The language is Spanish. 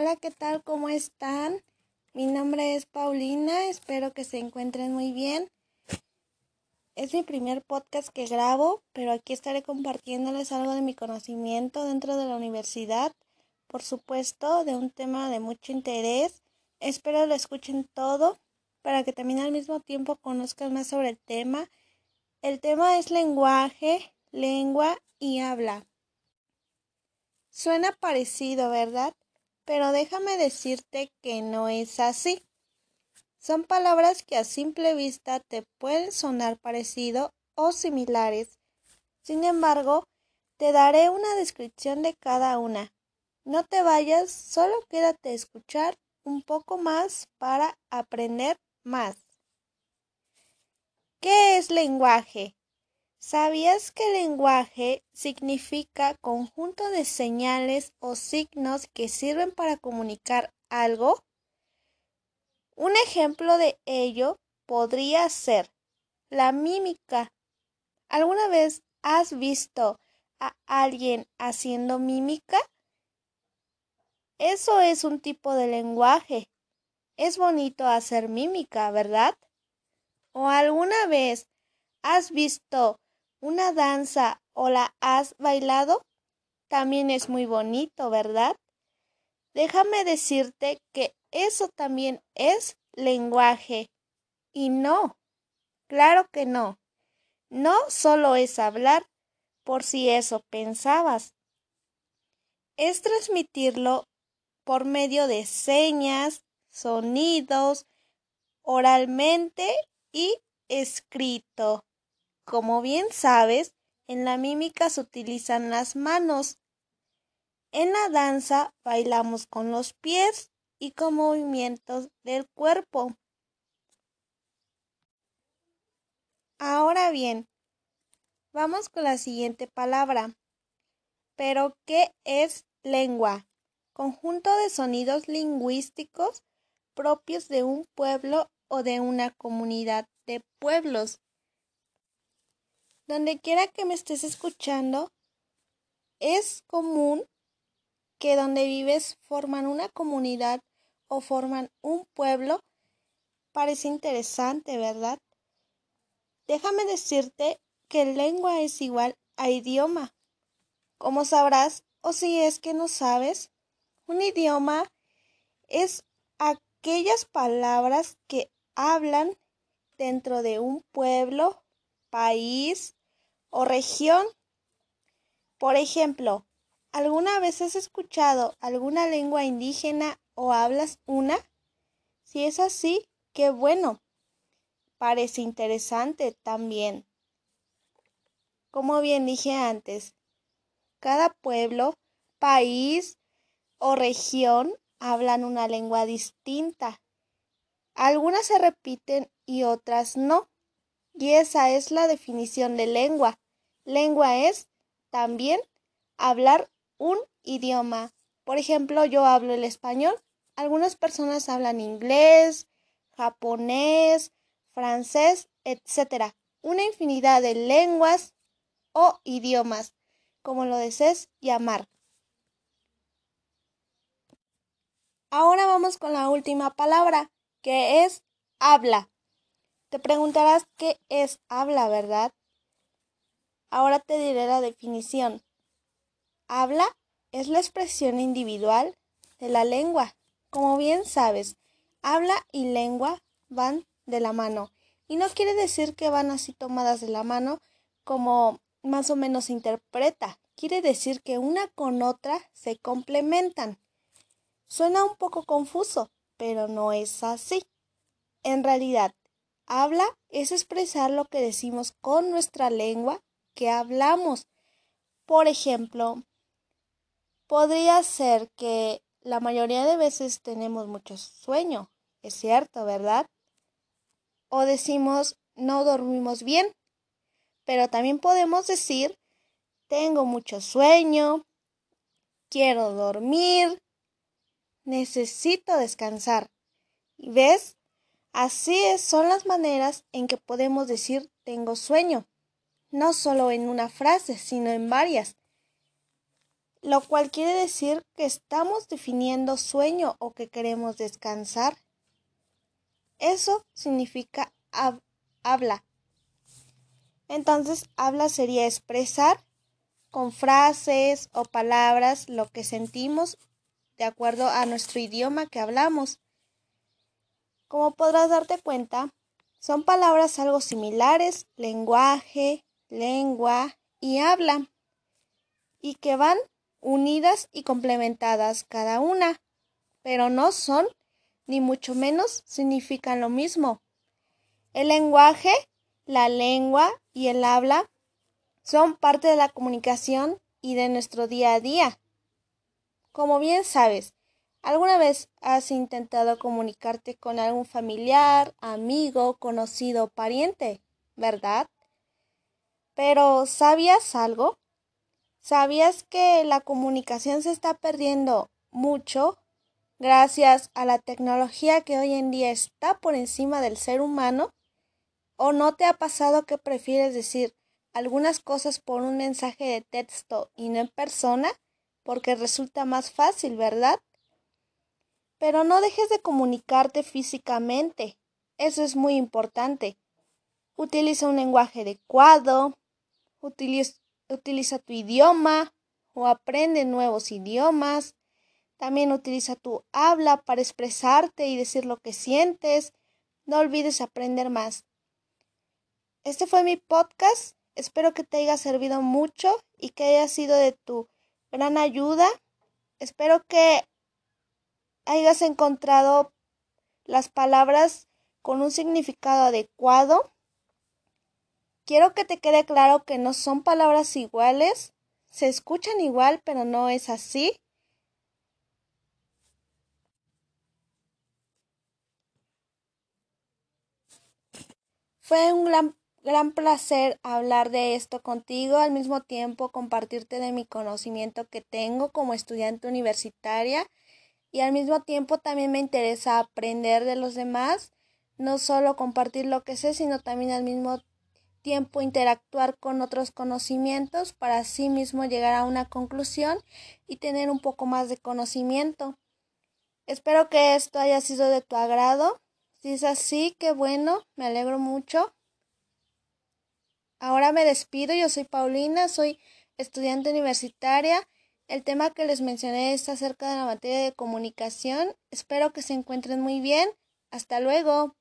Hola, ¿qué tal? ¿Cómo están? Mi nombre es Paulina, espero que se encuentren muy bien. Es mi primer podcast que grabo, pero aquí estaré compartiéndoles algo de mi conocimiento dentro de la universidad, por supuesto, de un tema de mucho interés. Espero lo escuchen todo para que también al mismo tiempo conozcan más sobre el tema. El tema es lenguaje, lengua y habla. Suena parecido, ¿verdad? Pero déjame decirte que no es así. Son palabras que a simple vista te pueden sonar parecido o similares. Sin embargo, te daré una descripción de cada una. No te vayas, solo quédate a escuchar un poco más para aprender más. ¿Qué es lenguaje? ¿Sabías que lenguaje significa conjunto de señales o signos que sirven para comunicar algo? Un ejemplo de ello podría ser la mímica. ¿Alguna vez has visto a alguien haciendo mímica? Eso es un tipo de lenguaje. Es bonito hacer mímica, ¿verdad? ¿O alguna vez has visto una danza o la has bailado, también es muy bonito, ¿verdad? Déjame decirte que eso también es lenguaje. Y no, claro que no. No solo es hablar, por si eso pensabas. Es transmitirlo por medio de señas, sonidos, oralmente y escrito. Como bien sabes, en la mímica se utilizan las manos. En la danza bailamos con los pies y con movimientos del cuerpo. Ahora bien, vamos con la siguiente palabra. Pero, ¿qué es lengua? Conjunto de sonidos lingüísticos propios de un pueblo o de una comunidad de pueblos. Donde quiera que me estés escuchando, es común que donde vives forman una comunidad o forman un pueblo. Parece interesante, ¿verdad? Déjame decirte que lengua es igual a idioma. Como sabrás, o si es que no sabes, un idioma es aquellas palabras que hablan dentro de un pueblo, país, o región. Por ejemplo, ¿alguna vez has escuchado alguna lengua indígena o hablas una? Si es así, qué bueno. Parece interesante también. Como bien dije antes, cada pueblo, país o región hablan una lengua distinta. Algunas se repiten y otras no. Y esa es la definición de lengua. Lengua es también hablar un idioma. Por ejemplo, yo hablo el español. Algunas personas hablan inglés, japonés, francés, etc. Una infinidad de lenguas o idiomas, como lo desees llamar. Ahora vamos con la última palabra, que es habla. Te preguntarás qué es habla, ¿verdad? Ahora te diré la definición. Habla es la expresión individual de la lengua. Como bien sabes, habla y lengua van de la mano. Y no quiere decir que van así tomadas de la mano como más o menos se interpreta. Quiere decir que una con otra se complementan. Suena un poco confuso, pero no es así. En realidad, Habla es expresar lo que decimos con nuestra lengua que hablamos. Por ejemplo, podría ser que la mayoría de veces tenemos mucho sueño, es cierto, ¿verdad? O decimos no dormimos bien, pero también podemos decir tengo mucho sueño, quiero dormir, necesito descansar. ¿Y ves? Así son las maneras en que podemos decir tengo sueño, no solo en una frase, sino en varias. lo cual quiere decir que estamos definiendo sueño o que queremos descansar. Eso significa habla. Entonces, habla sería expresar con frases o palabras lo que sentimos de acuerdo a nuestro idioma que hablamos. Como podrás darte cuenta, son palabras algo similares, lenguaje, lengua y habla, y que van unidas y complementadas cada una, pero no son, ni mucho menos significan lo mismo. El lenguaje, la lengua y el habla son parte de la comunicación y de nuestro día a día. Como bien sabes, ¿alguna vez has intentado comunicarte con algún familiar, amigo, conocido, pariente? ¿Verdad? Pero ¿sabías algo? ¿Sabías que la comunicación se está perdiendo mucho gracias a la tecnología que hoy en día está por encima del ser humano? ¿O no te ha pasado que prefieres decir algunas cosas por un mensaje de texto y no en persona? Porque resulta más fácil, ¿verdad? Pero no dejes de comunicarte físicamente. Eso es muy importante. Utiliza un lenguaje adecuado, utiliza, utiliza tu idioma o aprende nuevos idiomas. También utiliza tu habla para expresarte y decir lo que sientes. No olvides aprender más. Este fue mi podcast. Espero que te haya servido mucho y que haya sido de tu gran ayuda. Espero que hayas encontrado las palabras con un significado adecuado. Quiero que te quede claro que no son palabras iguales. Se escuchan igual, pero no es así. Fue un gran gran placer hablar de esto contigo, al mismo tiempo compartirte de mi conocimiento que tengo como estudiante universitaria y al mismo tiempo también me interesa aprender de los demás, no solo compartir lo que sé, sino también al mismo tiempo interactuar con otros conocimientos para así mismo llegar a una conclusión y tener un poco más de conocimiento. Espero que esto haya sido de tu agrado. Si es así, qué bueno, me alegro mucho. Ahora me despido, yo soy Paulina, soy estudiante universitaria. El tema que les mencioné está acerca de la materia de comunicación. Espero que se encuentren muy bien. Hasta luego.